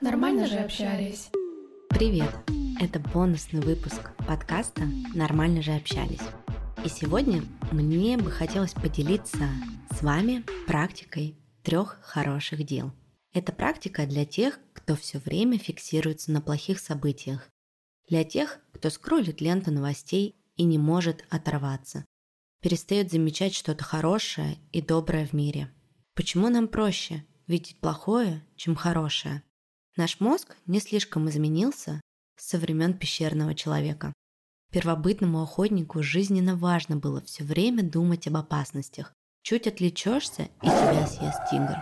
Нормально же общались. Привет! Это бонусный выпуск подкаста «Нормально же общались». И сегодня мне бы хотелось поделиться с вами практикой трех хороших дел. Это практика для тех, кто все время фиксируется на плохих событиях, для тех, кто скроллит ленту новостей и не может оторваться, перестает замечать что-то хорошее и доброе в мире. Почему нам проще видеть плохое, чем хорошее? Наш мозг не слишком изменился со времен пещерного человека. Первобытному охотнику жизненно важно было все время думать об опасностях. Чуть отвлечешься, и тебя съест тигр.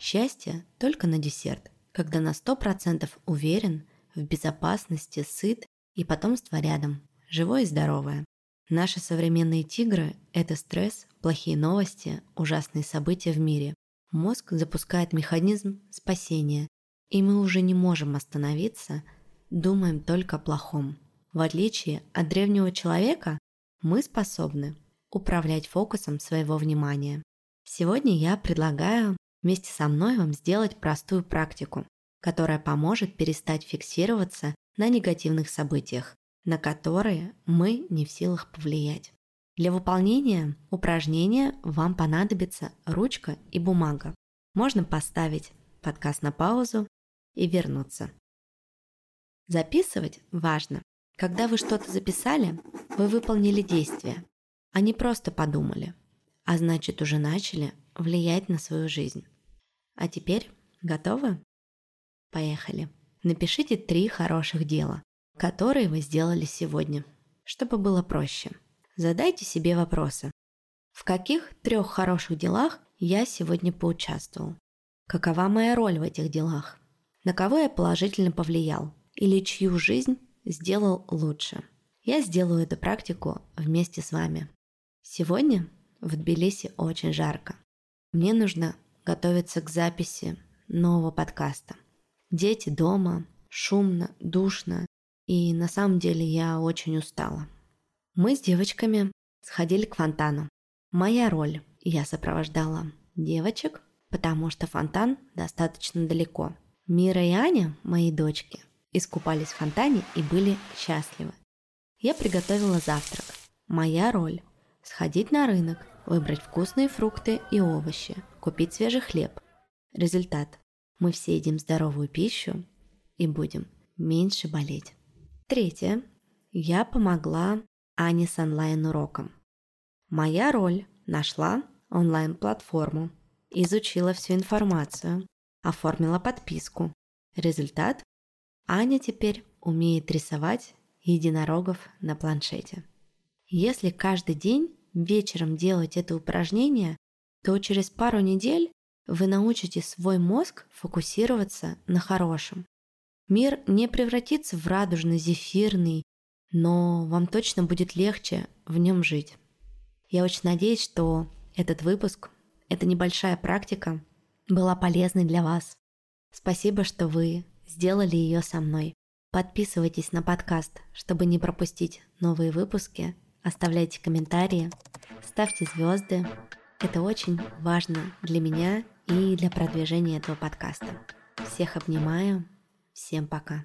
Счастье только на десерт, когда на 100% уверен, в безопасности, сыт и потомство рядом, живое и здоровое. Наши современные тигры – это стресс, плохие новости, ужасные события в мире. Мозг запускает механизм спасения, и мы уже не можем остановиться, думаем только о плохом. В отличие от древнего человека, мы способны управлять фокусом своего внимания. Сегодня я предлагаю вместе со мной вам сделать простую практику, которая поможет перестать фиксироваться на негативных событиях, на которые мы не в силах повлиять. Для выполнения упражнения вам понадобится ручка и бумага. Можно поставить подкаст на паузу и вернуться. Записывать важно. Когда вы что-то записали, вы выполнили действие, а не просто подумали, а значит уже начали влиять на свою жизнь. А теперь готовы? Поехали. Напишите три хороших дела, которые вы сделали сегодня, чтобы было проще. Задайте себе вопросы. В каких трех хороших делах я сегодня поучаствовал? Какова моя роль в этих делах? на кого я положительно повлиял или чью жизнь сделал лучше. Я сделаю эту практику вместе с вами. Сегодня в Тбилиси очень жарко. Мне нужно готовиться к записи нового подкаста. Дети дома, шумно, душно, и на самом деле я очень устала. Мы с девочками сходили к фонтану. Моя роль – я сопровождала девочек, потому что фонтан достаточно далеко – Мира и Аня, мои дочки, искупались в фонтане и были счастливы. Я приготовила завтрак. Моя роль – сходить на рынок, выбрать вкусные фрукты и овощи, купить свежий хлеб. Результат – мы все едим здоровую пищу и будем меньше болеть. Третье. Я помогла Ане с онлайн-уроком. Моя роль – нашла онлайн-платформу, изучила всю информацию, оформила подписку. Результат – Аня теперь умеет рисовать единорогов на планшете. Если каждый день вечером делать это упражнение, то через пару недель вы научите свой мозг фокусироваться на хорошем. Мир не превратится в радужно-зефирный, но вам точно будет легче в нем жить. Я очень надеюсь, что этот выпуск, эта небольшая практика была полезной для вас. Спасибо, что вы сделали ее со мной. Подписывайтесь на подкаст, чтобы не пропустить новые выпуски. Оставляйте комментарии, ставьте звезды. Это очень важно для меня и для продвижения этого подкаста. Всех обнимаю. Всем пока.